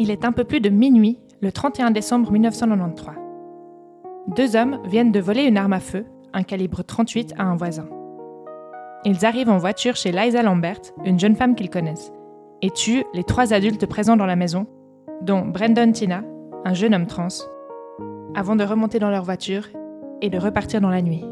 Il est un peu plus de minuit, le 31 décembre 1993. Deux hommes viennent de voler une arme à feu, un calibre 38, à un voisin. Ils arrivent en voiture chez Liza Lambert, une jeune femme qu'ils connaissent, et tuent les trois adultes présents dans la maison, dont Brendan Tina, un jeune homme trans, avant de remonter dans leur voiture et de repartir dans la nuit.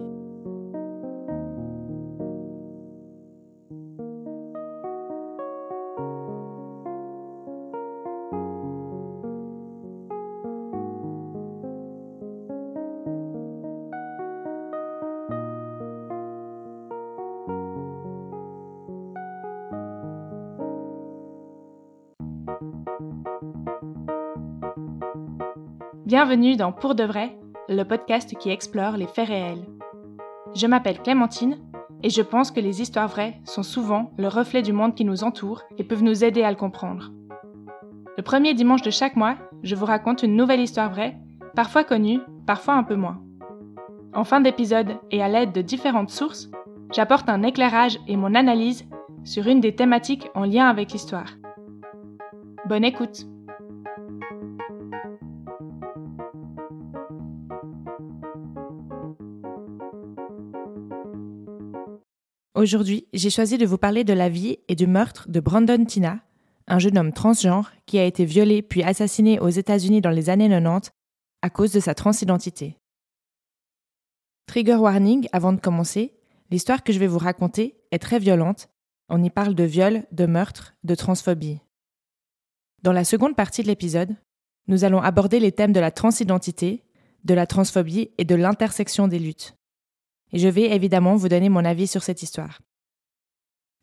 Bienvenue dans Pour de vrai, le podcast qui explore les faits réels. Je m'appelle Clémentine et je pense que les histoires vraies sont souvent le reflet du monde qui nous entoure et peuvent nous aider à le comprendre. Le premier dimanche de chaque mois, je vous raconte une nouvelle histoire vraie, parfois connue, parfois un peu moins. En fin d'épisode et à l'aide de différentes sources, j'apporte un éclairage et mon analyse sur une des thématiques en lien avec l'histoire. Bonne écoute Aujourd'hui, j'ai choisi de vous parler de la vie et du meurtre de Brandon Tina, un jeune homme transgenre qui a été violé puis assassiné aux États-Unis dans les années 90 à cause de sa transidentité. Trigger warning avant de commencer, l'histoire que je vais vous raconter est très violente. On y parle de viol, de meurtre, de transphobie. Dans la seconde partie de l'épisode, nous allons aborder les thèmes de la transidentité, de la transphobie et de l'intersection des luttes et je vais évidemment vous donner mon avis sur cette histoire.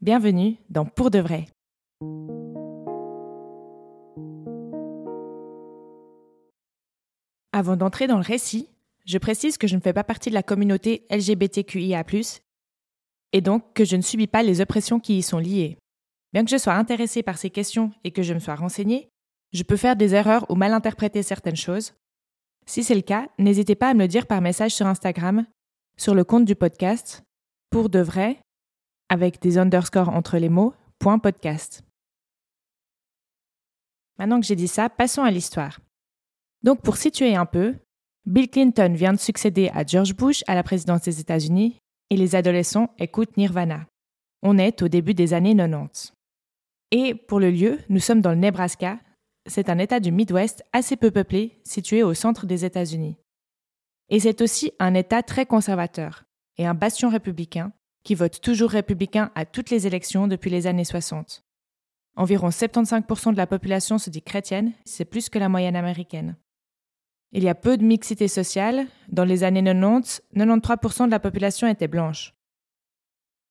Bienvenue dans Pour de vrai. Avant d'entrer dans le récit, je précise que je ne fais pas partie de la communauté LGBTQIA, et donc que je ne subis pas les oppressions qui y sont liées. Bien que je sois intéressée par ces questions et que je me sois renseignée, je peux faire des erreurs ou mal interpréter certaines choses. Si c'est le cas, n'hésitez pas à me le dire par message sur Instagram sur le compte du podcast pour de vrai, avec des underscores entre les mots, point podcast. Maintenant que j'ai dit ça, passons à l'histoire. Donc pour situer un peu, Bill Clinton vient de succéder à George Bush à la présidence des États-Unis et les adolescents écoutent Nirvana. On est au début des années 90. Et pour le lieu, nous sommes dans le Nebraska. C'est un État du Midwest assez peu peuplé, situé au centre des États-Unis. Et c'est aussi un État très conservateur et un bastion républicain qui vote toujours républicain à toutes les élections depuis les années 60. Environ 75% de la population se dit chrétienne, c'est plus que la moyenne américaine. Il y a peu de mixité sociale. Dans les années 90, 93% de la population était blanche.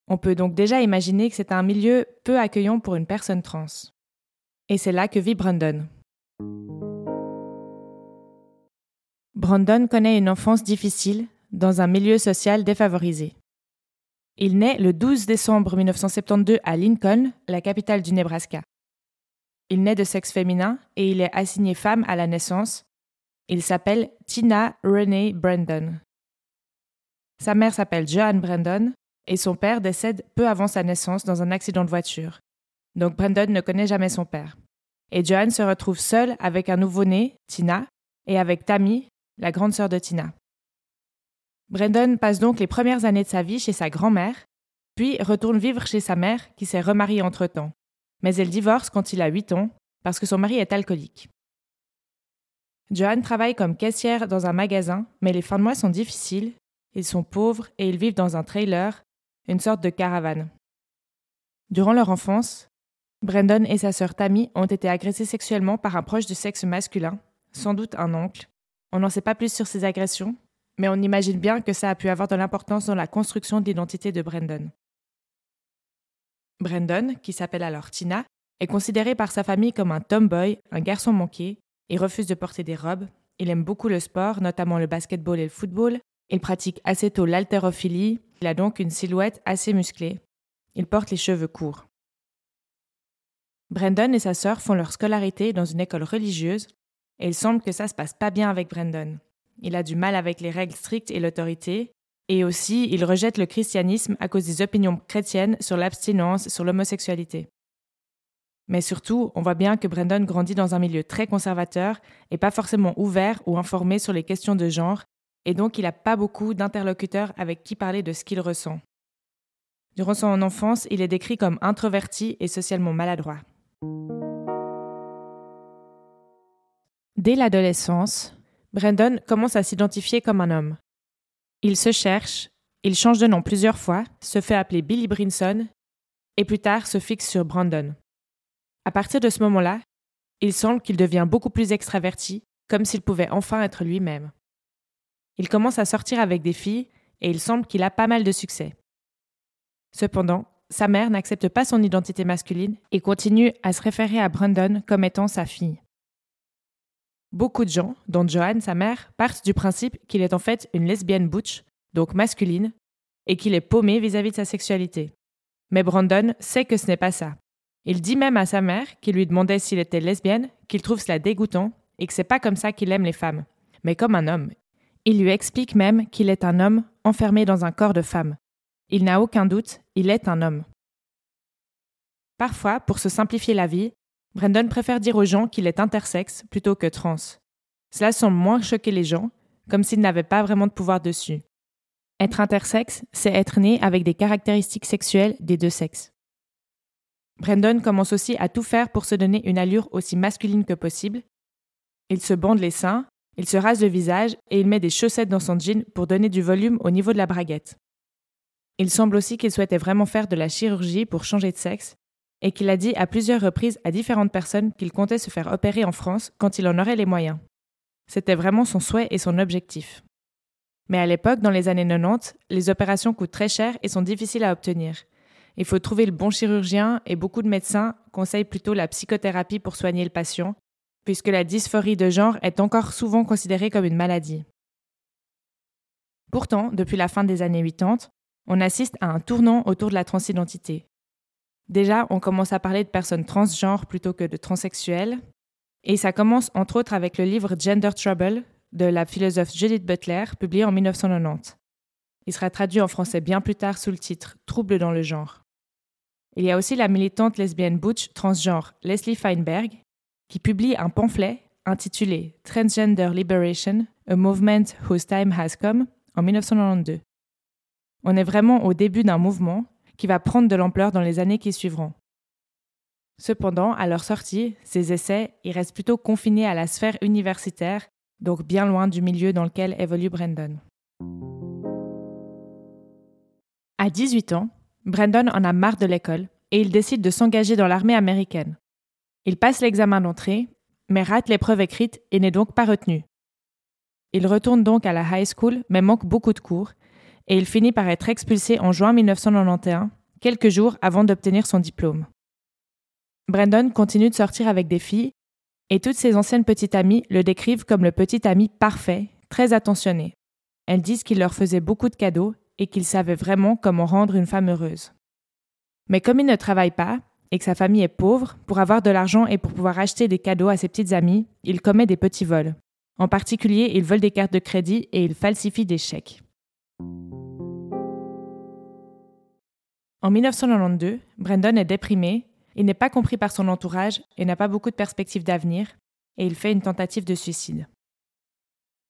On peut donc déjà imaginer que c'est un milieu peu accueillant pour une personne trans. Et c'est là que vit Brandon. Brandon connaît une enfance difficile dans un milieu social défavorisé. Il naît le 12 décembre 1972 à Lincoln, la capitale du Nebraska. Il naît de sexe féminin et il est assigné femme à la naissance. Il s'appelle Tina Renee Brandon. Sa mère s'appelle Joanne Brandon et son père décède peu avant sa naissance dans un accident de voiture. Donc Brandon ne connaît jamais son père. Et Joanne se retrouve seule avec un nouveau-né, Tina, et avec Tammy, la grande sœur de Tina. Brandon passe donc les premières années de sa vie chez sa grand-mère, puis retourne vivre chez sa mère qui s'est remariée entre-temps. Mais elle divorce quand il a 8 ans parce que son mari est alcoolique. Johan travaille comme caissière dans un magasin, mais les fins de mois sont difficiles, ils sont pauvres et ils vivent dans un trailer, une sorte de caravane. Durant leur enfance, Brandon et sa sœur Tammy ont été agressés sexuellement par un proche du sexe masculin, sans doute un oncle, on n'en sait pas plus sur ces agressions, mais on imagine bien que ça a pu avoir de l'importance dans la construction de l'identité de Brandon. Brandon, qui s'appelle alors Tina, est considéré par sa famille comme un tomboy, un garçon manqué, il refuse de porter des robes, il aime beaucoup le sport, notamment le basketball et le football, il pratique assez tôt l'haltérophilie, il a donc une silhouette assez musclée. Il porte les cheveux courts. Brandon et sa sœur font leur scolarité dans une école religieuse et il semble que ça se passe pas bien avec Brandon. Il a du mal avec les règles strictes et l'autorité, et aussi il rejette le christianisme à cause des opinions chrétiennes sur l'abstinence, sur l'homosexualité. Mais surtout, on voit bien que Brandon grandit dans un milieu très conservateur et pas forcément ouvert ou informé sur les questions de genre, et donc il n'a pas beaucoup d'interlocuteurs avec qui parler de ce qu'il ressent. Durant son enfance, il est décrit comme introverti et socialement maladroit. Dès l'adolescence, Brandon commence à s'identifier comme un homme. Il se cherche, il change de nom plusieurs fois, se fait appeler Billy Brinson et plus tard se fixe sur Brandon. À partir de ce moment-là, il semble qu'il devient beaucoup plus extraverti, comme s'il pouvait enfin être lui-même. Il commence à sortir avec des filles et il semble qu'il a pas mal de succès. Cependant, sa mère n'accepte pas son identité masculine et continue à se référer à Brandon comme étant sa fille. Beaucoup de gens, dont Joanne, sa mère, partent du principe qu'il est en fait une lesbienne butch, donc masculine, et qu'il est paumé vis-à-vis -vis de sa sexualité. Mais Brandon sait que ce n'est pas ça. Il dit même à sa mère, qui lui demandait s'il était lesbienne, qu'il trouve cela dégoûtant et que c'est pas comme ça qu'il aime les femmes, mais comme un homme. Il lui explique même qu'il est un homme enfermé dans un corps de femme. Il n'a aucun doute, il est un homme. Parfois, pour se simplifier la vie, Brandon préfère dire aux gens qu'il est intersexe plutôt que trans. Cela semble moins choquer les gens, comme s'il n'avait pas vraiment de pouvoir dessus. Être intersexe, c'est être né avec des caractéristiques sexuelles des deux sexes. Brandon commence aussi à tout faire pour se donner une allure aussi masculine que possible. Il se bande les seins, il se rase le visage et il met des chaussettes dans son jean pour donner du volume au niveau de la braguette. Il semble aussi qu'il souhaitait vraiment faire de la chirurgie pour changer de sexe et qu'il a dit à plusieurs reprises à différentes personnes qu'il comptait se faire opérer en France quand il en aurait les moyens. C'était vraiment son souhait et son objectif. Mais à l'époque, dans les années 90, les opérations coûtent très cher et sont difficiles à obtenir. Il faut trouver le bon chirurgien et beaucoup de médecins conseillent plutôt la psychothérapie pour soigner le patient, puisque la dysphorie de genre est encore souvent considérée comme une maladie. Pourtant, depuis la fin des années 80, on assiste à un tournant autour de la transidentité. Déjà, on commence à parler de personnes transgenres plutôt que de transsexuels, et ça commence entre autres avec le livre Gender Trouble de la philosophe Judith Butler, publié en 1990. Il sera traduit en français bien plus tard sous le titre Trouble dans le genre. Il y a aussi la militante lesbienne butch transgenre Leslie Feinberg, qui publie un pamphlet intitulé Transgender Liberation, A Movement Whose Time Has Come en 1992. On est vraiment au début d'un mouvement qui va prendre de l'ampleur dans les années qui suivront. Cependant, à leur sortie, ces essais y restent plutôt confinés à la sphère universitaire, donc bien loin du milieu dans lequel évolue Brandon. À 18 ans, Brandon en a marre de l'école et il décide de s'engager dans l'armée américaine. Il passe l'examen d'entrée, mais rate l'épreuve écrite et n'est donc pas retenu. Il retourne donc à la high school, mais manque beaucoup de cours, et il finit par être expulsé en juin 1991, quelques jours avant d'obtenir son diplôme. Brandon continue de sortir avec des filles, et toutes ses anciennes petites amies le décrivent comme le petit ami parfait, très attentionné. Elles disent qu'il leur faisait beaucoup de cadeaux et qu'il savait vraiment comment rendre une femme heureuse. Mais comme il ne travaille pas et que sa famille est pauvre, pour avoir de l'argent et pour pouvoir acheter des cadeaux à ses petites amies, il commet des petits vols. En particulier, il vole des cartes de crédit et il falsifie des chèques. En 1992, Brandon est déprimé, il n'est pas compris par son entourage et n'a pas beaucoup de perspectives d'avenir, et il fait une tentative de suicide.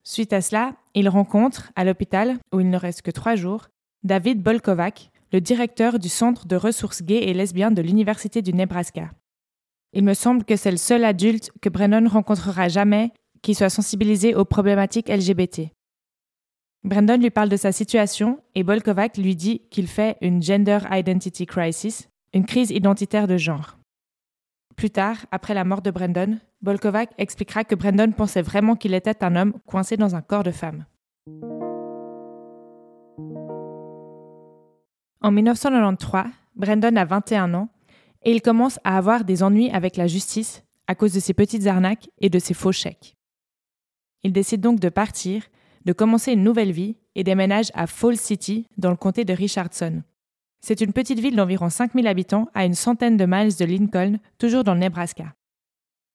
Suite à cela, il rencontre, à l'hôpital, où il ne reste que trois jours, David Bolkovac, le directeur du Centre de ressources gays et lesbiennes de l'Université du Nebraska. Il me semble que c'est le seul adulte que Brennan rencontrera jamais qui soit sensibilisé aux problématiques LGBT. Brandon lui parle de sa situation et Bolkovac lui dit qu'il fait une Gender Identity Crisis, une crise identitaire de genre. Plus tard, après la mort de Brandon, Bolkovac expliquera que Brandon pensait vraiment qu'il était un homme coincé dans un corps de femme. En 1993, Brandon a 21 ans et il commence à avoir des ennuis avec la justice à cause de ses petites arnaques et de ses faux chèques. Il décide donc de partir, de commencer une nouvelle vie et déménage à Fall City dans le comté de Richardson. C'est une petite ville d'environ 5000 habitants à une centaine de miles de Lincoln, toujours dans le Nebraska.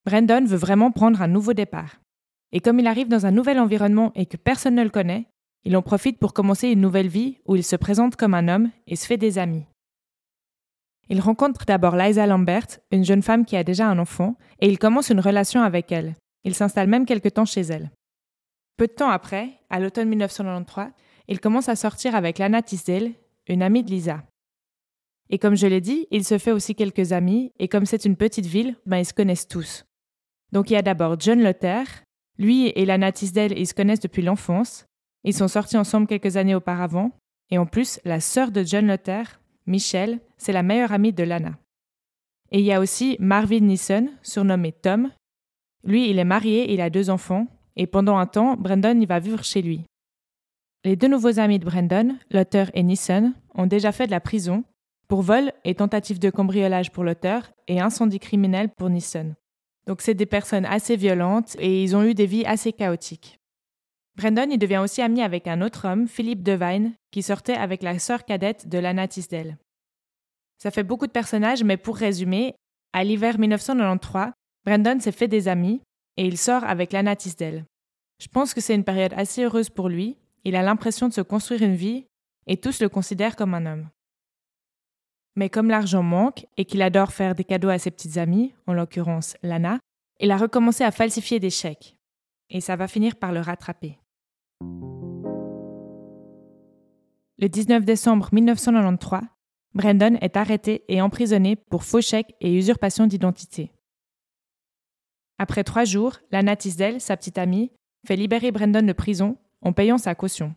Brandon veut vraiment prendre un nouveau départ. Et comme il arrive dans un nouvel environnement et que personne ne le connaît, il en profite pour commencer une nouvelle vie où il se présente comme un homme et se fait des amis. Il rencontre d'abord Liza Lambert, une jeune femme qui a déjà un enfant, et il commence une relation avec elle. Il s'installe même quelque temps chez elle. Peu de temps après, à l'automne 1993, il commence à sortir avec Lana Tisdale, une amie de Lisa. Et comme je l'ai dit, il se fait aussi quelques amis, et comme c'est une petite ville, ben ils se connaissent tous. Donc il y a d'abord John Luther. Lui et Lana Tisdale, ils se connaissent depuis l'enfance. Ils sont sortis ensemble quelques années auparavant. Et en plus, la sœur de John Luther, Michelle, c'est la meilleure amie de Lana. Et il y a aussi Marvin Neeson, surnommé Tom. Lui, il est marié, il a deux enfants, et pendant un temps, Brandon y va vivre chez lui. Les deux nouveaux amis de Brandon, Luther et Neeson, ont déjà fait de la prison pour vol et tentative de cambriolage pour l'auteur et incendie criminel pour Neeson. Donc c'est des personnes assez violentes et ils ont eu des vies assez chaotiques. Brandon y devient aussi ami avec un autre homme, Philippe Devine, qui sortait avec la sœur cadette de Lana Tisdale. Ça fait beaucoup de personnages, mais pour résumer, à l'hiver 1993, Brandon s'est fait des amis et il sort avec Lana Tisdale. Je pense que c'est une période assez heureuse pour lui, il a l'impression de se construire une vie et tous le considèrent comme un homme. Mais comme l'argent manque et qu'il adore faire des cadeaux à ses petites amies, en l'occurrence Lana, il a recommencé à falsifier des chèques. Et ça va finir par le rattraper. Le 19 décembre 1993, Brandon est arrêté et emprisonné pour faux chèques et usurpation d'identité. Après trois jours, Lana Tisdale, sa petite amie, fait libérer Brandon de prison en payant sa caution.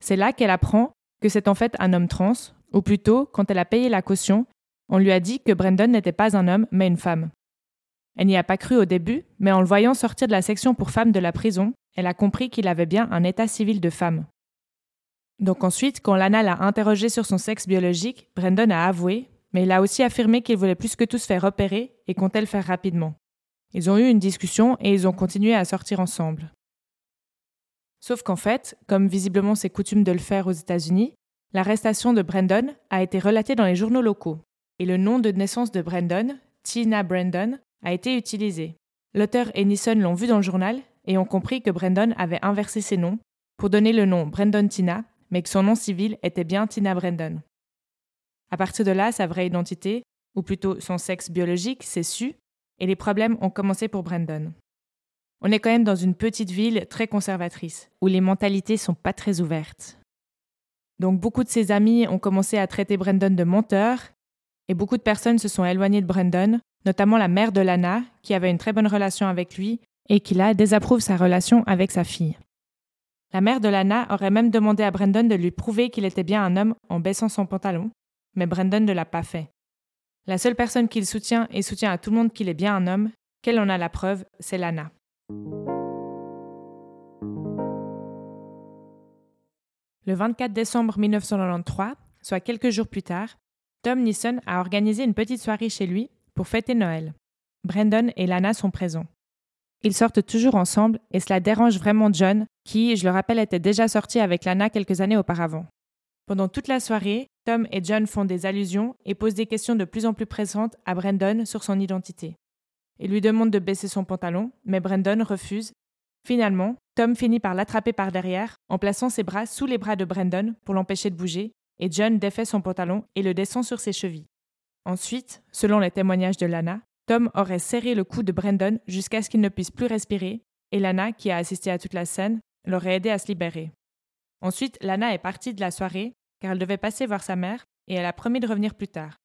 C'est là qu'elle apprend que c'est en fait un homme trans, ou plutôt, quand elle a payé la caution, on lui a dit que Brandon n'était pas un homme, mais une femme. Elle n'y a pas cru au début, mais en le voyant sortir de la section pour femmes de la prison, elle a compris qu'il avait bien un état civil de femme. Donc ensuite, quand Lana l'a interrogé sur son sexe biologique, Brandon a avoué, mais il a aussi affirmé qu'il voulait plus que tout se faire repérer et comptait le faire rapidement. Ils ont eu une discussion et ils ont continué à sortir ensemble. Sauf qu'en fait, comme visiblement c'est coutume de le faire aux États-Unis, L'arrestation de Brandon a été relatée dans les journaux locaux et le nom de naissance de Brandon, Tina Brandon, a été utilisé. L'auteur et Nisson l'ont vu dans le journal et ont compris que Brandon avait inversé ses noms pour donner le nom Brandon Tina, mais que son nom civil était bien Tina Brandon. À partir de là, sa vraie identité, ou plutôt son sexe biologique, s'est su et les problèmes ont commencé pour Brandon. On est quand même dans une petite ville très conservatrice, où les mentalités sont pas très ouvertes. Donc beaucoup de ses amis ont commencé à traiter Brandon de menteur et beaucoup de personnes se sont éloignées de Brandon, notamment la mère de Lana, qui avait une très bonne relation avec lui et qui là désapprouve sa relation avec sa fille. La mère de Lana aurait même demandé à Brandon de lui prouver qu'il était bien un homme en baissant son pantalon, mais Brandon ne l'a pas fait. La seule personne qu'il soutient et soutient à tout le monde qu'il est bien un homme, qu'elle en a la preuve, c'est Lana. Le 24 décembre 1993, soit quelques jours plus tard, Tom Neeson a organisé une petite soirée chez lui pour fêter Noël. Brandon et Lana sont présents. Ils sortent toujours ensemble et cela dérange vraiment John, qui, je le rappelle, était déjà sorti avec Lana quelques années auparavant. Pendant toute la soirée, Tom et John font des allusions et posent des questions de plus en plus pressantes à Brandon sur son identité. Ils lui demandent de baisser son pantalon, mais Brandon refuse Finalement, Tom finit par l'attraper par derrière en plaçant ses bras sous les bras de Brandon pour l'empêcher de bouger, et John défait son pantalon et le descend sur ses chevilles. Ensuite, selon les témoignages de Lana, Tom aurait serré le cou de Brandon jusqu'à ce qu'il ne puisse plus respirer, et Lana, qui a assisté à toute la scène, l'aurait aidé à se libérer. Ensuite, Lana est partie de la soirée, car elle devait passer voir sa mère, et elle a promis de revenir plus tard.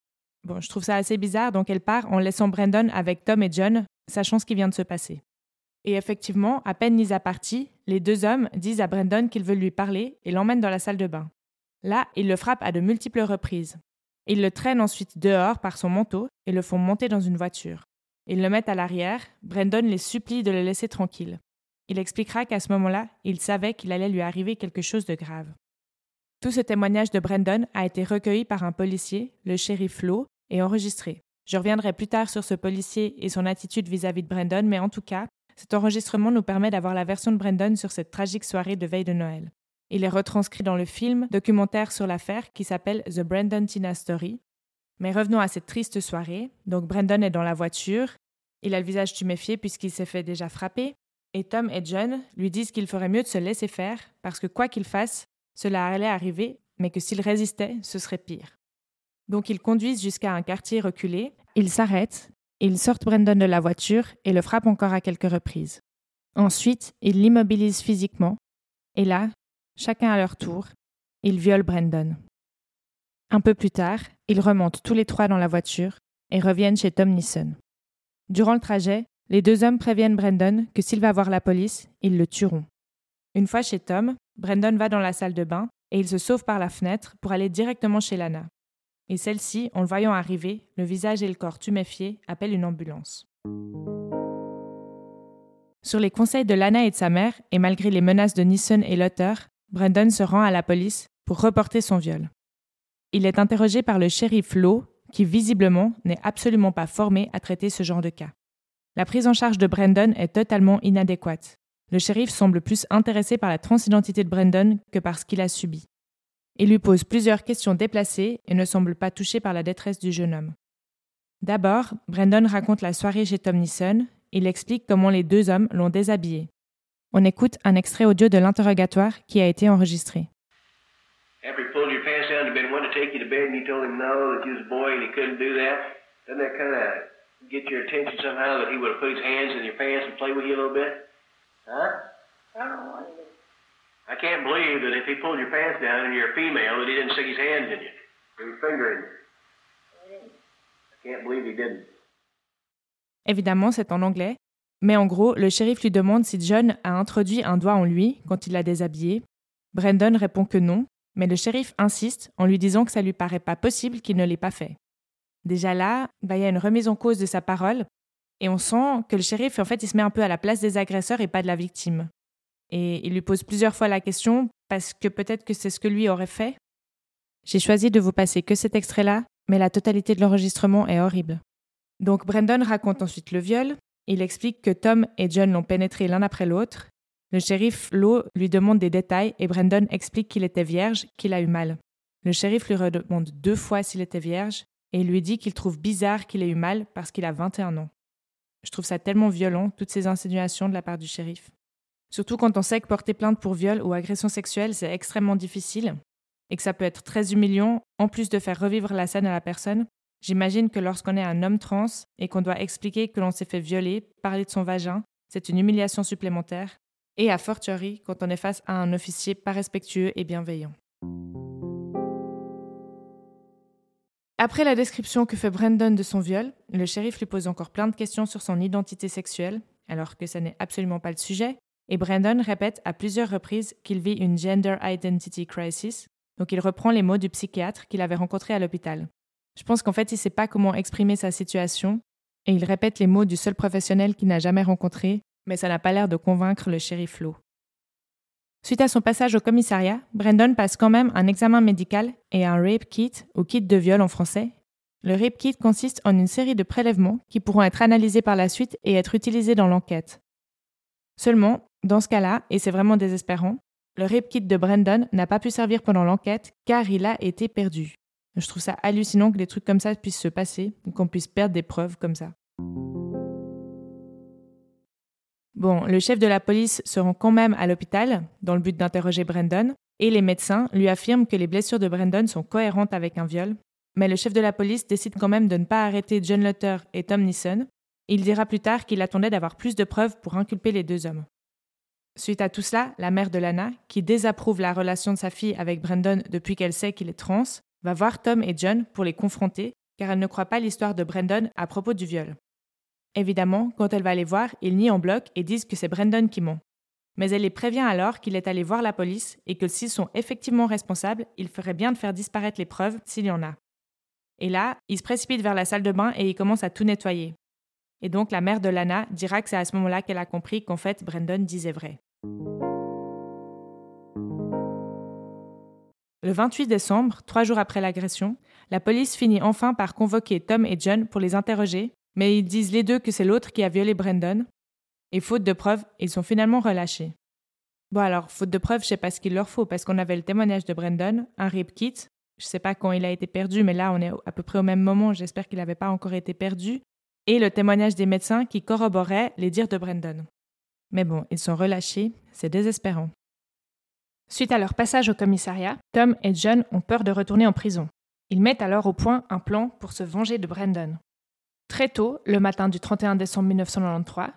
Bon, je trouve ça assez bizarre, donc elle part en laissant Brandon avec Tom et John, sachant ce qui vient de se passer. Et effectivement, à peine mis à partie, les deux hommes disent à Brandon qu'ils veulent lui parler et l'emmènent dans la salle de bain. Là, ils le frappent à de multiples reprises. Ils le traînent ensuite dehors par son manteau et le font monter dans une voiture. Ils le mettent à l'arrière, Brandon les supplie de le laisser tranquille. Il expliquera qu'à ce moment-là, il savait qu'il allait lui arriver quelque chose de grave. Tout ce témoignage de Brandon a été recueilli par un policier, le shérif Flo, et enregistré. Je reviendrai plus tard sur ce policier et son attitude vis-à-vis -vis de Brandon, mais en tout cas, cet enregistrement nous permet d'avoir la version de Brandon sur cette tragique soirée de veille de Noël. Il est retranscrit dans le film documentaire sur l'affaire qui s'appelle The Brandon Tina Story. Mais revenons à cette triste soirée. Donc Brandon est dans la voiture. Il a le visage tuméfié puisqu'il s'est fait déjà frapper. Et Tom et John lui disent qu'il ferait mieux de se laisser faire parce que quoi qu'il fasse, cela allait arriver, mais que s'il résistait, ce serait pire. Donc ils conduisent jusqu'à un quartier reculé, ils s'arrêtent, ils sortent Brandon de la voiture et le frappent encore à quelques reprises. Ensuite, ils l'immobilisent physiquement, et là, chacun à leur tour, ils violent Brandon. Un peu plus tard, ils remontent tous les trois dans la voiture et reviennent chez Tom Neeson. Durant le trajet, les deux hommes préviennent Brandon que s'il va voir la police, ils le tueront. Une fois chez Tom, Brandon va dans la salle de bain et il se sauve par la fenêtre pour aller directement chez Lana. Et celle-ci, en le voyant arriver, le visage et le corps tuméfiés, appelle une ambulance. Sur les conseils de Lana et de sa mère, et malgré les menaces de Nisson et Lotter, Brandon se rend à la police pour reporter son viol. Il est interrogé par le shérif Lowe, qui visiblement n'est absolument pas formé à traiter ce genre de cas. La prise en charge de Brandon est totalement inadéquate. Le shérif semble plus intéressé par la transidentité de Brandon que par ce qu'il a subi. Il lui pose plusieurs questions déplacées et ne semble pas touché par la détresse du jeune homme. D'abord, Brandon raconte la soirée chez Tom Neeson. Il explique comment les deux hommes l'ont déshabillé. On écoute un extrait audio de l'interrogatoire qui a été enregistré. Get your attention somehow that he would have put his hands in your pants and play with you a little bit? Huh? I don't want to. I can't believe that if he pulled your pants down and you're a female, that he didn't stick his hands in you, or his finger in you. I can't believe he didn't. Évidemment, c'est en anglais, mais en gros, le shérif lui demande si John a introduit un doigt en lui quand il l'a déshabillé. Brandon répond que non, mais le shérif insiste en lui disant que ça lui paraît pas possible qu'il ne l'ait pas fait. Déjà là, bah, il y a une remise en cause de sa parole, et on sent que le shérif, en fait, il se met un peu à la place des agresseurs et pas de la victime. Et il lui pose plusieurs fois la question, parce que peut-être que c'est ce que lui aurait fait. J'ai choisi de vous passer que cet extrait-là, mais la totalité de l'enregistrement est horrible. Donc Brandon raconte ensuite le viol, il explique que Tom et John l'ont pénétré l'un après l'autre. Le shérif Lowe lui demande des détails et Brandon explique qu'il était vierge, qu'il a eu mal. Le shérif lui redemande deux fois s'il était vierge et il lui dit qu'il trouve bizarre qu'il ait eu mal parce qu'il a 21 ans. Je trouve ça tellement violent, toutes ces insinuations de la part du shérif. Surtout quand on sait que porter plainte pour viol ou agression sexuelle, c'est extrêmement difficile et que ça peut être très humiliant, en plus de faire revivre la scène à la personne. J'imagine que lorsqu'on est un homme trans et qu'on doit expliquer que l'on s'est fait violer, parler de son vagin, c'est une humiliation supplémentaire, et à fortiori quand on est face à un officier pas respectueux et bienveillant. Après la description que fait Brandon de son viol, le shérif lui pose encore plein de questions sur son identité sexuelle, alors que ce n'est absolument pas le sujet, et Brandon répète à plusieurs reprises qu'il vit une gender identity crisis, donc il reprend les mots du psychiatre qu'il avait rencontré à l'hôpital. Je pense qu'en fait, il ne sait pas comment exprimer sa situation, et il répète les mots du seul professionnel qu'il n'a jamais rencontré, mais ça n'a pas l'air de convaincre le shérif Lowe. Suite à son passage au commissariat, Brandon passe quand même un examen médical et un rape kit, ou kit de viol en français. Le rape kit consiste en une série de prélèvements qui pourront être analysés par la suite et être utilisés dans l'enquête. Seulement, dans ce cas-là, et c'est vraiment désespérant, le rape kit de Brandon n'a pas pu servir pendant l'enquête car il a été perdu. Je trouve ça hallucinant que des trucs comme ça puissent se passer, qu'on puisse perdre des preuves comme ça. Bon, le chef de la police se rend quand même à l'hôpital dans le but d'interroger Brandon, et les médecins lui affirment que les blessures de Brandon sont cohérentes avec un viol. Mais le chef de la police décide quand même de ne pas arrêter John Lutter et Tom Neeson. Il dira plus tard qu'il attendait d'avoir plus de preuves pour inculper les deux hommes. Suite à tout cela, la mère de Lana, qui désapprouve la relation de sa fille avec Brandon depuis qu'elle sait qu'il est trans, va voir Tom et John pour les confronter, car elle ne croit pas l'histoire de Brandon à propos du viol. Évidemment, quand elle va les voir, ils nient en bloc et disent que c'est Brandon qui ment. Mais elle les prévient alors qu'il est allé voir la police et que s'ils sont effectivement responsables, il ferait bien de faire disparaître les preuves s'il y en a. Et là, il se précipite vers la salle de bain et il commence à tout nettoyer. Et donc la mère de Lana dira que c'est à ce moment-là qu'elle a compris qu'en fait Brandon disait vrai. Le 28 décembre, trois jours après l'agression, la police finit enfin par convoquer Tom et John pour les interroger mais ils disent les deux que c'est l'autre qui a violé Brandon, et faute de preuves, ils sont finalement relâchés. Bon alors, faute de preuves, je sais pas ce qu'il leur faut, parce qu'on avait le témoignage de Brandon, un rip kit, je sais pas quand il a été perdu, mais là on est à peu près au même moment, j'espère qu'il n'avait pas encore été perdu, et le témoignage des médecins qui corroboraient les dires de Brandon. Mais bon, ils sont relâchés, c'est désespérant. Suite à leur passage au commissariat, Tom et John ont peur de retourner en prison. Ils mettent alors au point un plan pour se venger de Brandon. Très tôt, le matin du 31 décembre 1993,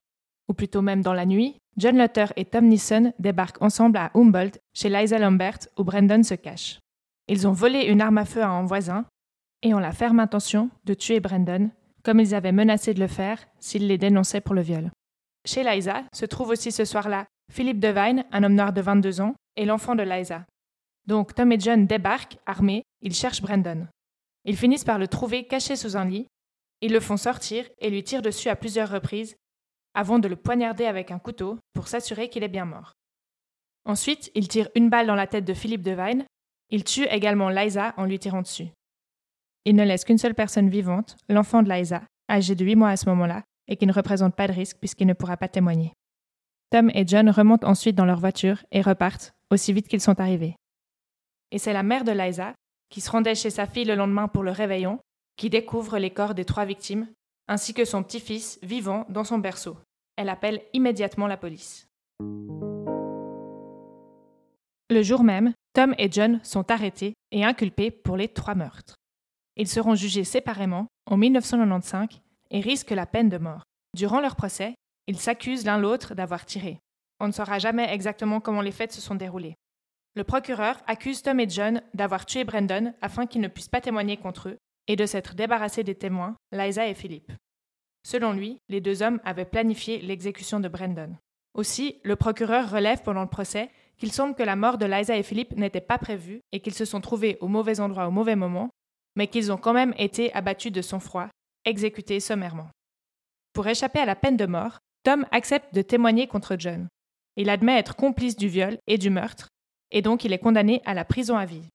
ou plutôt même dans la nuit, John Lutter et Tom Neeson débarquent ensemble à Humboldt, chez Liza Lambert, où Brandon se cache. Ils ont volé une arme à feu à un voisin et ont la ferme intention de tuer Brandon, comme ils avaient menacé de le faire s'ils les dénonçaient pour le viol. Chez Liza se trouve aussi ce soir-là Philippe Devine, un homme noir de 22 ans, et l'enfant de Liza. Donc Tom et John débarquent, armés, ils cherchent Brandon. Ils finissent par le trouver caché sous un lit, ils le font sortir et lui tirent dessus à plusieurs reprises, avant de le poignarder avec un couteau pour s'assurer qu'il est bien mort. Ensuite, ils tirent une balle dans la tête de Philippe Devine, ils tuent également Liza en lui tirant dessus. Ils ne laissent qu'une seule personne vivante, l'enfant de Liza, âgé de 8 mois à ce moment-là, et qui ne représente pas de risque puisqu'il ne pourra pas témoigner. Tom et John remontent ensuite dans leur voiture et repartent aussi vite qu'ils sont arrivés. Et c'est la mère de Liza, qui se rendait chez sa fille le lendemain pour le réveillon, qui découvre les corps des trois victimes, ainsi que son petit-fils vivant dans son berceau. Elle appelle immédiatement la police. Le jour même, Tom et John sont arrêtés et inculpés pour les trois meurtres. Ils seront jugés séparément en 1995 et risquent la peine de mort. Durant leur procès, ils s'accusent l'un l'autre d'avoir tiré. On ne saura jamais exactement comment les faits se sont déroulés. Le procureur accuse Tom et John d'avoir tué Brandon afin qu'ils ne puissent pas témoigner contre eux et de s'être débarrassés des témoins, Liza et Philippe. Selon lui, les deux hommes avaient planifié l'exécution de Brandon. Aussi, le procureur relève pendant le procès qu'il semble que la mort de Liza et Philippe n'était pas prévue et qu'ils se sont trouvés au mauvais endroit au mauvais moment, mais qu'ils ont quand même été abattus de sang-froid, exécutés sommairement. Pour échapper à la peine de mort, Tom accepte de témoigner contre John. Il admet être complice du viol et du meurtre, et donc il est condamné à la prison à vie.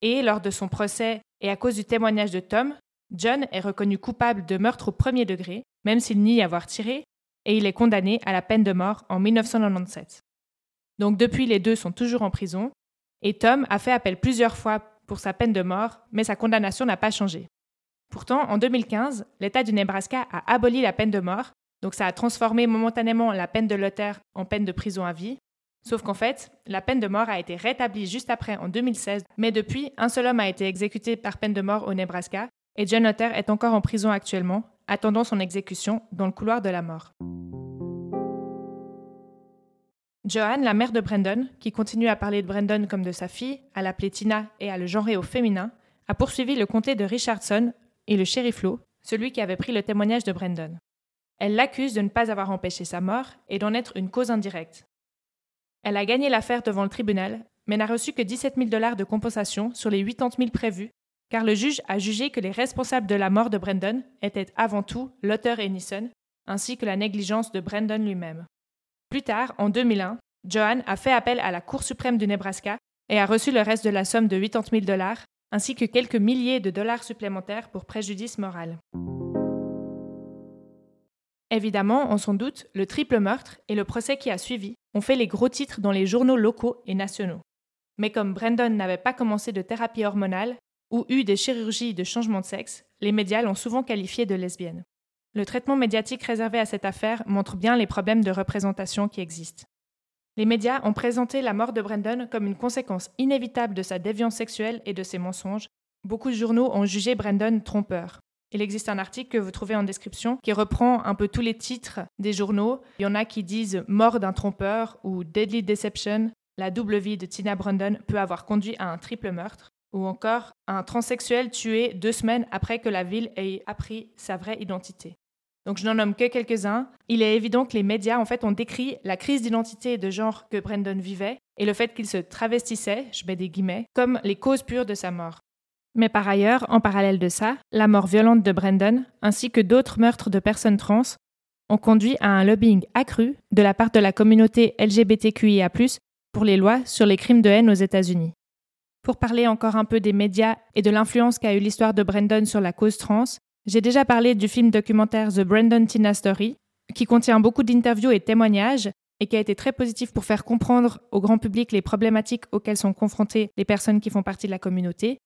Et lors de son procès, et à cause du témoignage de Tom, John est reconnu coupable de meurtre au premier degré, même s'il nie avoir tiré, et il est condamné à la peine de mort en 1997. Donc depuis, les deux sont toujours en prison, et Tom a fait appel plusieurs fois pour sa peine de mort, mais sa condamnation n'a pas changé. Pourtant, en 2015, l'État du Nebraska a aboli la peine de mort donc ça a transformé momentanément la peine de Luther en peine de prison à vie. Sauf qu'en fait, la peine de mort a été rétablie juste après en 2016, mais depuis, un seul homme a été exécuté par peine de mort au Nebraska, et John Luther est encore en prison actuellement, attendant son exécution dans le couloir de la mort. Joanne, la mère de Brandon, qui continue à parler de Brandon comme de sa fille, à l'appeler Tina et à le genrer au féminin, a poursuivi le comté de Richardson et le shérif Lowe, celui qui avait pris le témoignage de Brandon. Elle l'accuse de ne pas avoir empêché sa mort et d'en être une cause indirecte. Elle a gagné l'affaire devant le tribunal, mais n'a reçu que 17 000 dollars de compensation sur les 80 000 prévus, car le juge a jugé que les responsables de la mort de Brandon étaient avant tout l'auteur et Nisson, ainsi que la négligence de Brandon lui-même. Plus tard, en 2001, Johan a fait appel à la Cour suprême du Nebraska et a reçu le reste de la somme de 80 000 dollars, ainsi que quelques milliers de dollars supplémentaires pour préjudice moral. Évidemment, on s'en doute, le triple meurtre et le procès qui a suivi ont fait les gros titres dans les journaux locaux et nationaux. Mais comme Brandon n'avait pas commencé de thérapie hormonale ou eu des chirurgies de changement de sexe, les médias l'ont souvent qualifié de lesbienne. Le traitement médiatique réservé à cette affaire montre bien les problèmes de représentation qui existent. Les médias ont présenté la mort de Brandon comme une conséquence inévitable de sa déviance sexuelle et de ses mensonges. Beaucoup de journaux ont jugé Brandon trompeur. Il existe un article que vous trouvez en description qui reprend un peu tous les titres des journaux. Il y en a qui disent Mort d'un trompeur ou Deadly Deception. La double vie de Tina Brandon peut avoir conduit à un triple meurtre. Ou encore un transsexuel tué deux semaines après que la ville ait appris sa vraie identité. Donc je n'en nomme que quelques-uns. Il est évident que les médias en fait ont décrit la crise d'identité et de genre que Brandon vivait et le fait qu'il se travestissait, je mets des guillemets, comme les causes pures de sa mort. Mais par ailleurs, en parallèle de ça, la mort violente de Brandon, ainsi que d'autres meurtres de personnes trans, ont conduit à un lobbying accru de la part de la communauté LGBTQIA, pour les lois sur les crimes de haine aux États-Unis. Pour parler encore un peu des médias et de l'influence qu'a eu l'histoire de Brandon sur la cause trans, j'ai déjà parlé du film documentaire The Brandon Tina Story, qui contient beaucoup d'interviews et témoignages et qui a été très positif pour faire comprendre au grand public les problématiques auxquelles sont confrontées les personnes qui font partie de la communauté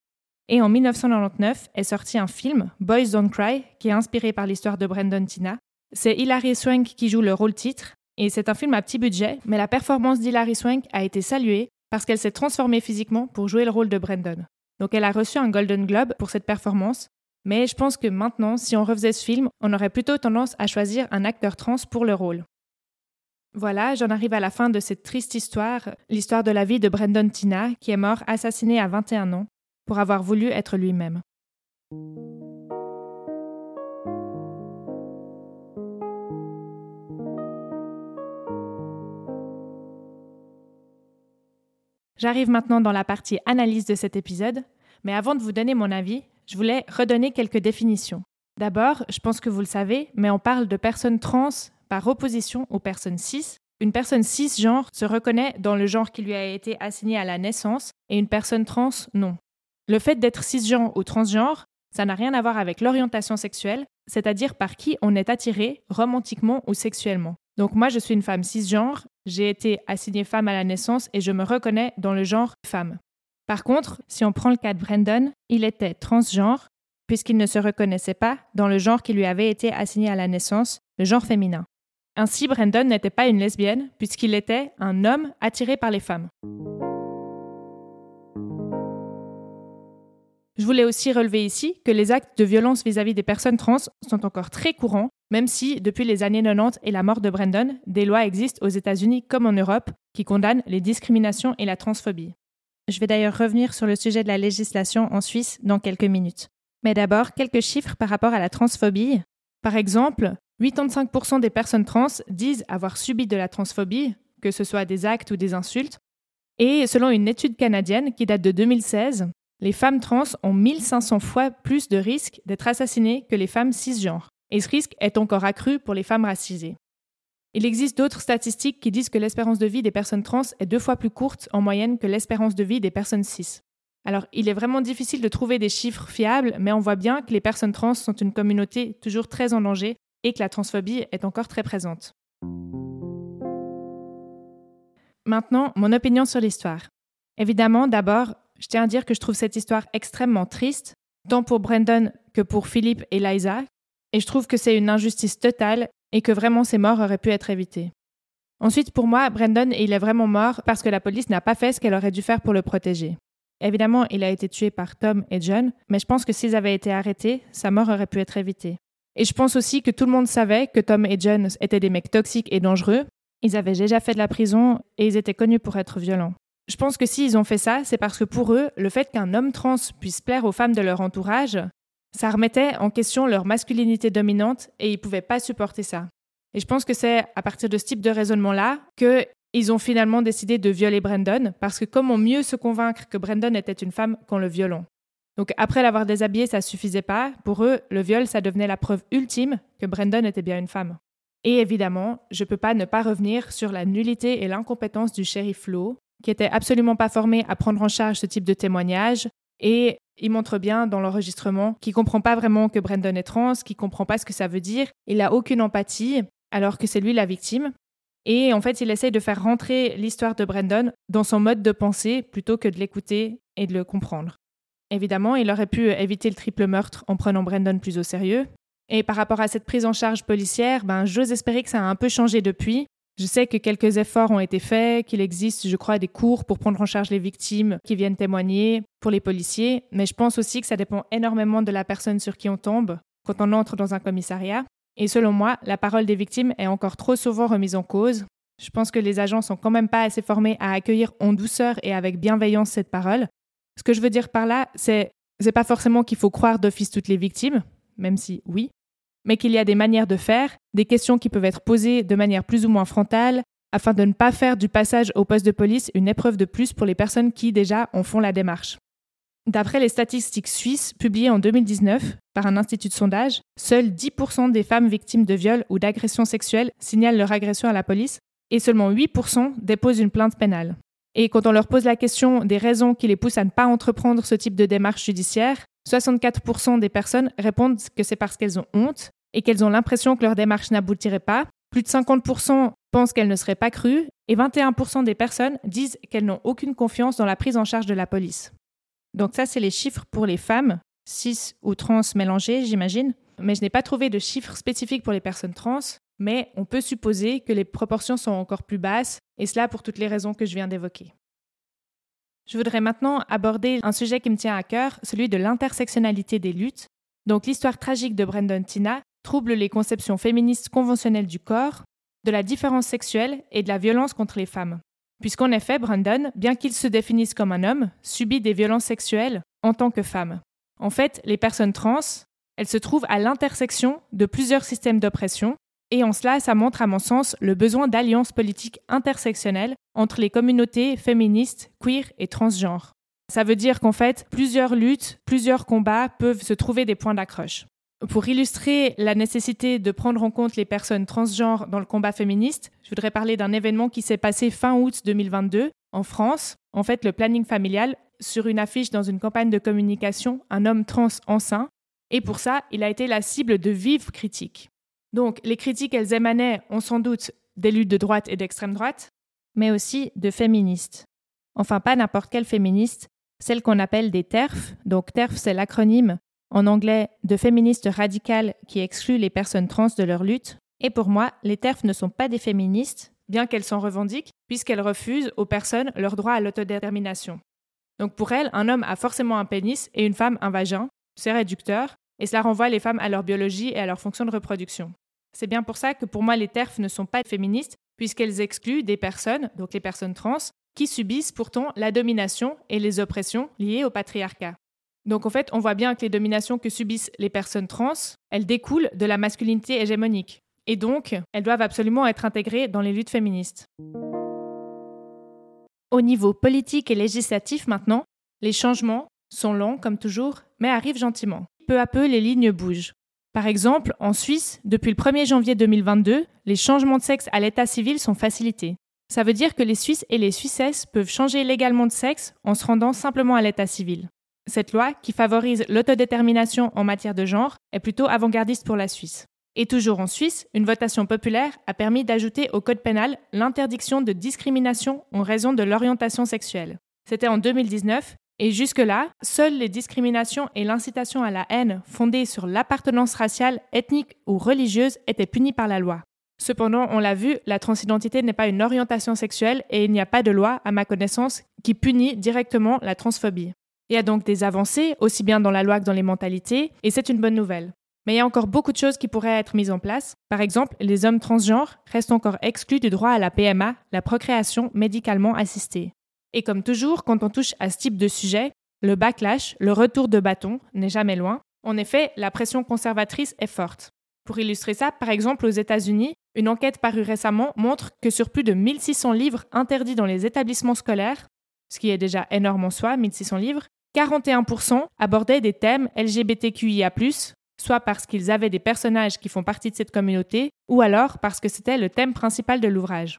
et en 1999 est sorti un film, Boys Don't Cry, qui est inspiré par l'histoire de Brandon Tina. C'est Hilary Swank qui joue le rôle titre, et c'est un film à petit budget, mais la performance d'Hilary Swank a été saluée parce qu'elle s'est transformée physiquement pour jouer le rôle de Brandon. Donc elle a reçu un Golden Globe pour cette performance, mais je pense que maintenant, si on refaisait ce film, on aurait plutôt tendance à choisir un acteur trans pour le rôle. Voilà, j'en arrive à la fin de cette triste histoire, l'histoire de la vie de Brandon Tina, qui est mort assassiné à 21 ans pour avoir voulu être lui-même. J'arrive maintenant dans la partie analyse de cet épisode, mais avant de vous donner mon avis, je voulais redonner quelques définitions. D'abord, je pense que vous le savez, mais on parle de personnes trans par opposition aux personnes cis. Une personne cisgenre se reconnaît dans le genre qui lui a été assigné à la naissance et une personne trans, non. Le fait d'être cisgenre ou transgenre, ça n'a rien à voir avec l'orientation sexuelle, c'est-à-dire par qui on est attiré romantiquement ou sexuellement. Donc moi, je suis une femme cisgenre, j'ai été assignée femme à la naissance et je me reconnais dans le genre femme. Par contre, si on prend le cas de Brandon, il était transgenre puisqu'il ne se reconnaissait pas dans le genre qui lui avait été assigné à la naissance, le genre féminin. Ainsi, Brandon n'était pas une lesbienne puisqu'il était un homme attiré par les femmes. Je voulais aussi relever ici que les actes de violence vis-à-vis des personnes trans sont encore très courants, même si, depuis les années 90 et la mort de Brandon, des lois existent aux États-Unis comme en Europe qui condamnent les discriminations et la transphobie. Je vais d'ailleurs revenir sur le sujet de la législation en Suisse dans quelques minutes. Mais d'abord, quelques chiffres par rapport à la transphobie. Par exemple, 85% des personnes trans disent avoir subi de la transphobie, que ce soit des actes ou des insultes. Et selon une étude canadienne qui date de 2016, les femmes trans ont 1500 fois plus de risques d'être assassinées que les femmes cisgenres, et ce risque est encore accru pour les femmes racisées. Il existe d'autres statistiques qui disent que l'espérance de vie des personnes trans est deux fois plus courte en moyenne que l'espérance de vie des personnes cis. Alors, il est vraiment difficile de trouver des chiffres fiables, mais on voit bien que les personnes trans sont une communauté toujours très en danger et que la transphobie est encore très présente. Maintenant, mon opinion sur l'histoire. Évidemment, d'abord, je tiens à dire que je trouve cette histoire extrêmement triste, tant pour Brandon que pour Philippe et Liza, et je trouve que c'est une injustice totale et que vraiment ces morts auraient pu être évitées. Ensuite, pour moi, Brandon, il est vraiment mort parce que la police n'a pas fait ce qu'elle aurait dû faire pour le protéger. Évidemment, il a été tué par Tom et John, mais je pense que s'ils avaient été arrêtés, sa mort aurait pu être évitée. Et je pense aussi que tout le monde savait que Tom et John étaient des mecs toxiques et dangereux. Ils avaient déjà fait de la prison et ils étaient connus pour être violents. Je pense que s'ils ont fait ça, c'est parce que pour eux, le fait qu'un homme trans puisse plaire aux femmes de leur entourage, ça remettait en question leur masculinité dominante et ils pouvaient pas supporter ça. Et je pense que c'est à partir de ce type de raisonnement-là qu'ils ont finalement décidé de violer Brandon, parce que comment mieux se convaincre que Brandon était une femme qu'en le violant? Donc après l'avoir déshabillé, ça suffisait pas. Pour eux, le viol, ça devenait la preuve ultime que Brandon était bien une femme. Et évidemment, je peux pas ne pas revenir sur la nullité et l'incompétence du shérif Flo, qui était absolument pas formé à prendre en charge ce type de témoignage. Et il montre bien dans l'enregistrement qu'il comprend pas vraiment que Brandon est trans, qu'il comprend pas ce que ça veut dire. Il a aucune empathie, alors que c'est lui la victime. Et en fait, il essaye de faire rentrer l'histoire de Brandon dans son mode de pensée plutôt que de l'écouter et de le comprendre. Évidemment, il aurait pu éviter le triple meurtre en prenant Brandon plus au sérieux. Et par rapport à cette prise en charge policière, ben, j'ose espérer que ça a un peu changé depuis, je sais que quelques efforts ont été faits, qu'il existe, je crois, des cours pour prendre en charge les victimes qui viennent témoigner pour les policiers, mais je pense aussi que ça dépend énormément de la personne sur qui on tombe quand on entre dans un commissariat. Et selon moi, la parole des victimes est encore trop souvent remise en cause. Je pense que les agents sont quand même pas assez formés à accueillir en douceur et avec bienveillance cette parole. Ce que je veux dire par là, c'est c'est pas forcément qu'il faut croire d'office toutes les victimes, même si oui, mais qu'il y a des manières de faire, des questions qui peuvent être posées de manière plus ou moins frontale, afin de ne pas faire du passage au poste de police une épreuve de plus pour les personnes qui déjà en font la démarche. D'après les statistiques suisses publiées en 2019 par un institut de sondage, seuls 10% des femmes victimes de viol ou d'agression sexuelle signalent leur agression à la police et seulement 8% déposent une plainte pénale. Et quand on leur pose la question des raisons qui les poussent à ne pas entreprendre ce type de démarche judiciaire, 64% des personnes répondent que c'est parce qu'elles ont honte et qu'elles ont l'impression que leur démarche n'aboutirait pas. Plus de 50% pensent qu'elles ne seraient pas crues et 21% des personnes disent qu'elles n'ont aucune confiance dans la prise en charge de la police. Donc ça, c'est les chiffres pour les femmes, cis ou trans mélangées, j'imagine. Mais je n'ai pas trouvé de chiffres spécifiques pour les personnes trans, mais on peut supposer que les proportions sont encore plus basses, et cela pour toutes les raisons que je viens d'évoquer. Je voudrais maintenant aborder un sujet qui me tient à cœur, celui de l'intersectionnalité des luttes. Donc l'histoire tragique de Brandon Tina trouble les conceptions féministes conventionnelles du corps, de la différence sexuelle et de la violence contre les femmes. Puisqu'en effet, Brandon, bien qu'il se définisse comme un homme, subit des violences sexuelles en tant que femme. En fait, les personnes trans, elles se trouvent à l'intersection de plusieurs systèmes d'oppression, et en cela, ça montre à mon sens le besoin d'alliances politiques intersectionnelles entre les communautés féministes, queer et transgenres. Ça veut dire qu'en fait, plusieurs luttes, plusieurs combats peuvent se trouver des points d'accroche. Pour illustrer la nécessité de prendre en compte les personnes transgenres dans le combat féministe, je voudrais parler d'un événement qui s'est passé fin août 2022 en France. En fait, le planning familial, sur une affiche dans une campagne de communication, un homme trans enceint. Et pour ça, il a été la cible de vives critiques. Donc, les critiques, elles émanaient, ont sans doute, des luttes de droite et d'extrême droite, mais aussi de féministes. Enfin, pas n'importe quelle féministe, celle qu'on appelle des TERF. Donc, TERF, c'est l'acronyme en anglais de féministes radicales qui excluent les personnes trans de leur lutte. Et pour moi, les TERF ne sont pas des féministes, bien qu'elles s'en revendiquent, puisqu'elles refusent aux personnes leur droit à l'autodétermination. Donc pour elles, un homme a forcément un pénis et une femme un vagin, c'est réducteur, et cela renvoie les femmes à leur biologie et à leur fonction de reproduction. C'est bien pour ça que pour moi les TERF ne sont pas féministes, puisqu'elles excluent des personnes, donc les personnes trans, qui subissent pourtant la domination et les oppressions liées au patriarcat. Donc en fait, on voit bien que les dominations que subissent les personnes trans, elles découlent de la masculinité hégémonique. Et donc, elles doivent absolument être intégrées dans les luttes féministes. Au niveau politique et législatif maintenant, les changements sont lents comme toujours, mais arrivent gentiment. Peu à peu, les lignes bougent. Par exemple, en Suisse, depuis le 1er janvier 2022, les changements de sexe à l'état civil sont facilités. Ça veut dire que les Suisses et les Suissesses peuvent changer légalement de sexe en se rendant simplement à l'état civil. Cette loi, qui favorise l'autodétermination en matière de genre, est plutôt avant-gardiste pour la Suisse. Et toujours en Suisse, une votation populaire a permis d'ajouter au code pénal l'interdiction de discrimination en raison de l'orientation sexuelle. C'était en 2019 et jusque-là, seules les discriminations et l'incitation à la haine fondées sur l'appartenance raciale, ethnique ou religieuse étaient punies par la loi. Cependant, on l'a vu, la transidentité n'est pas une orientation sexuelle et il n'y a pas de loi, à ma connaissance, qui punit directement la transphobie. Il y a donc des avancées, aussi bien dans la loi que dans les mentalités, et c'est une bonne nouvelle. Mais il y a encore beaucoup de choses qui pourraient être mises en place. Par exemple, les hommes transgenres restent encore exclus du droit à la PMA, la procréation médicalement assistée. Et comme toujours, quand on touche à ce type de sujet, le backlash, le retour de bâton, n'est jamais loin. En effet, la pression conservatrice est forte. Pour illustrer ça, par exemple, aux États-Unis, une enquête parue récemment montre que sur plus de 1600 livres interdits dans les établissements scolaires, ce qui est déjà énorme en soi, 1600 livres, 41% abordaient des thèmes LGBTQIA, soit parce qu'ils avaient des personnages qui font partie de cette communauté, ou alors parce que c'était le thème principal de l'ouvrage.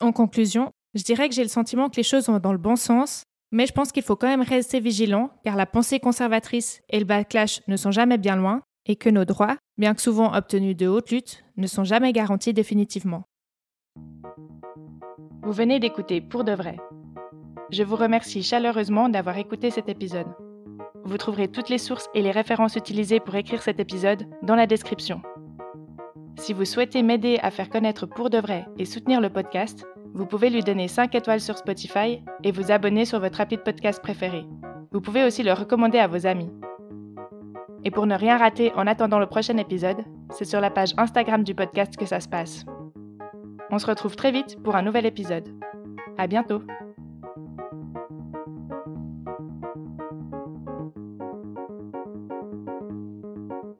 En conclusion, je dirais que j'ai le sentiment que les choses vont dans le bon sens, mais je pense qu'il faut quand même rester vigilant, car la pensée conservatrice et le backlash ne sont jamais bien loin, et que nos droits, bien que souvent obtenus de haute lutte, ne sont jamais garantis définitivement. Vous venez d'écouter Pour de vrai. Je vous remercie chaleureusement d'avoir écouté cet épisode. Vous trouverez toutes les sources et les références utilisées pour écrire cet épisode dans la description. Si vous souhaitez m'aider à faire connaître Pour de vrai et soutenir le podcast, vous pouvez lui donner 5 étoiles sur Spotify et vous abonner sur votre appli de podcast préféré. Vous pouvez aussi le recommander à vos amis. Et pour ne rien rater en attendant le prochain épisode, c'est sur la page Instagram du podcast que ça se passe. On se retrouve très vite pour un nouvel épisode. À bientôt!